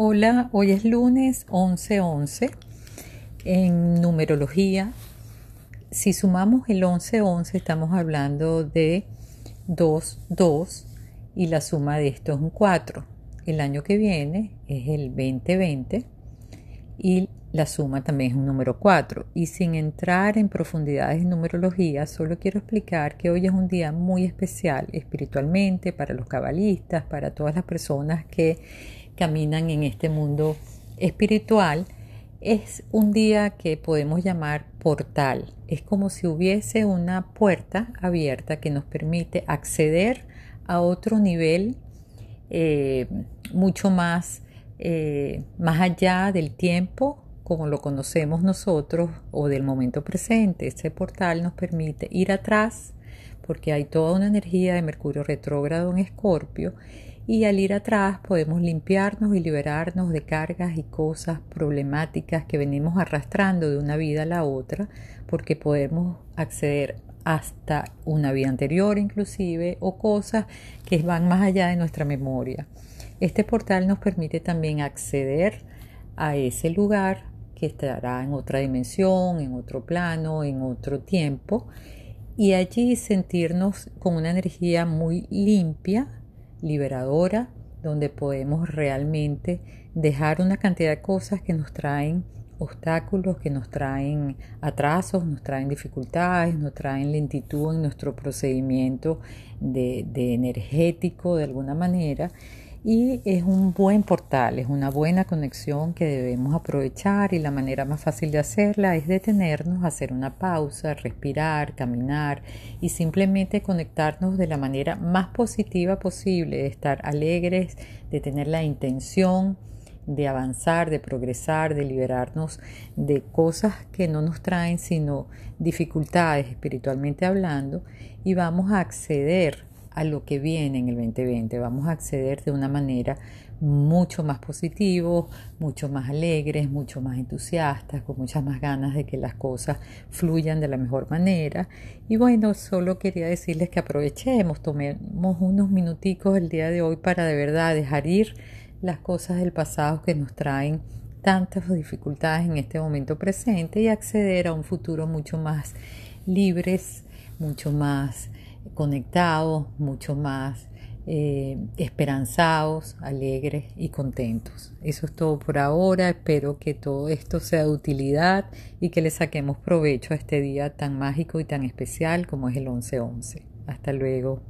Hola, hoy es lunes 11-11 en numerología. Si sumamos el 11-11 estamos hablando de 2-2 y la suma de esto es un 4. El año que viene es el 2020 y la suma también es un número 4. Y sin entrar en profundidades en numerología, solo quiero explicar que hoy es un día muy especial espiritualmente para los cabalistas, para todas las personas que caminan en este mundo espiritual, es un día que podemos llamar portal. Es como si hubiese una puerta abierta que nos permite acceder a otro nivel eh, mucho más, eh, más allá del tiempo como lo conocemos nosotros o del momento presente. Este portal nos permite ir atrás porque hay toda una energía de Mercurio retrógrado en Escorpio y al ir atrás podemos limpiarnos y liberarnos de cargas y cosas problemáticas que venimos arrastrando de una vida a la otra porque podemos acceder hasta una vida anterior inclusive o cosas que van más allá de nuestra memoria. Este portal nos permite también acceder a ese lugar que estará en otra dimensión, en otro plano, en otro tiempo. Y allí sentirnos con una energía muy limpia liberadora, donde podemos realmente dejar una cantidad de cosas que nos traen obstáculos, que nos traen atrasos, nos traen dificultades, nos traen lentitud en nuestro procedimiento de, de energético de alguna manera y es un buen portal, es una buena conexión que debemos aprovechar y la manera más fácil de hacerla es detenernos, hacer una pausa, respirar, caminar y simplemente conectarnos de la manera más positiva posible, de estar alegres, de tener la intención de avanzar, de progresar, de liberarnos de cosas que no nos traen sino dificultades espiritualmente hablando y vamos a acceder a lo que viene en el 2020. Vamos a acceder de una manera mucho más positivo, mucho más alegres, mucho más entusiastas, con muchas más ganas de que las cosas fluyan de la mejor manera. Y bueno, solo quería decirles que aprovechemos, tomemos unos minuticos el día de hoy para de verdad dejar ir las cosas del pasado que nos traen tantas dificultades en este momento presente y acceder a un futuro mucho más libres, mucho más conectados, mucho más eh, esperanzados, alegres y contentos. Eso es todo por ahora. Espero que todo esto sea de utilidad y que le saquemos provecho a este día tan mágico y tan especial como es el 11-11. Hasta luego.